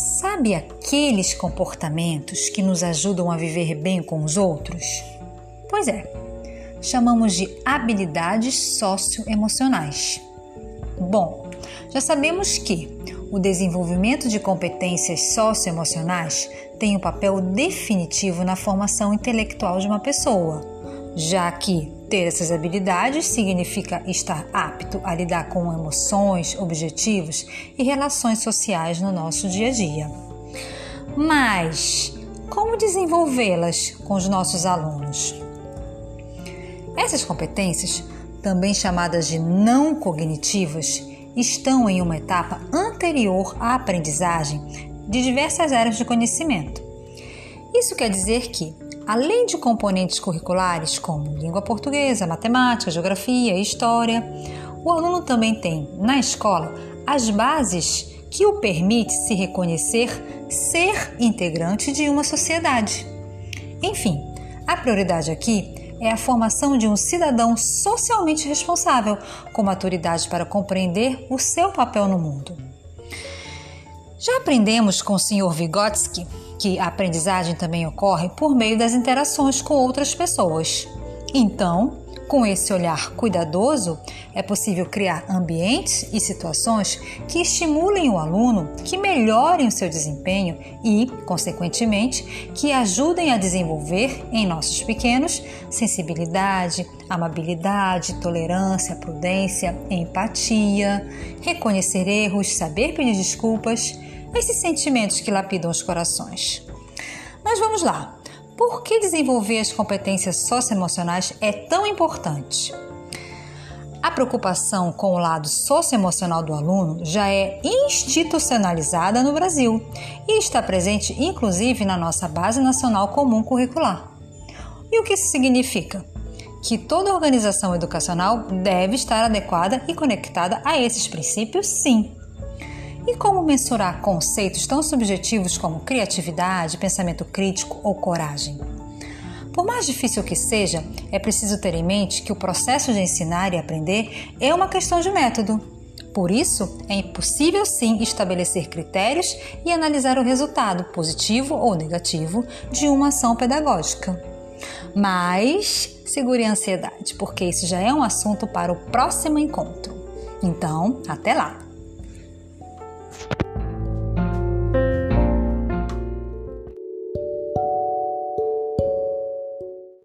Sabe aqueles comportamentos que nos ajudam a viver bem com os outros? Pois é, chamamos de habilidades socioemocionais. Bom, já sabemos que o desenvolvimento de competências socioemocionais tem um papel definitivo na formação intelectual de uma pessoa, já que ter essas habilidades significa estar apto a lidar com emoções, objetivos e relações sociais no nosso dia a dia. Mas como desenvolvê-las com os nossos alunos? Essas competências, também chamadas de não cognitivas, estão em uma etapa anterior à aprendizagem de diversas áreas de conhecimento. Isso quer dizer que, além de componentes curriculares como língua portuguesa, matemática, geografia e história, o aluno também tem, na escola, as bases que o permite se reconhecer ser integrante de uma sociedade. Enfim, a prioridade aqui é a formação de um cidadão socialmente responsável, com maturidade para compreender o seu papel no mundo. Já aprendemos com o Sr. Vygotsky que a aprendizagem também ocorre por meio das interações com outras pessoas. Então, com esse olhar cuidadoso, é possível criar ambientes e situações que estimulem o aluno, que melhorem o seu desempenho e, consequentemente, que ajudem a desenvolver em nossos pequenos sensibilidade, amabilidade, tolerância, prudência, empatia, reconhecer erros, saber pedir desculpas, esses sentimentos que lapidam os corações. Mas vamos lá. Por que desenvolver as competências socioemocionais é tão importante? A preocupação com o lado socioemocional do aluno já é institucionalizada no Brasil e está presente inclusive na nossa Base Nacional Comum Curricular. E o que isso significa? Que toda organização educacional deve estar adequada e conectada a esses princípios, sim. E como mensurar conceitos tão subjetivos como criatividade, pensamento crítico ou coragem? Por mais difícil que seja, é preciso ter em mente que o processo de ensinar e aprender é uma questão de método. Por isso, é impossível sim estabelecer critérios e analisar o resultado, positivo ou negativo, de uma ação pedagógica. Mas segure a ansiedade, porque isso já é um assunto para o próximo encontro. Então, até lá!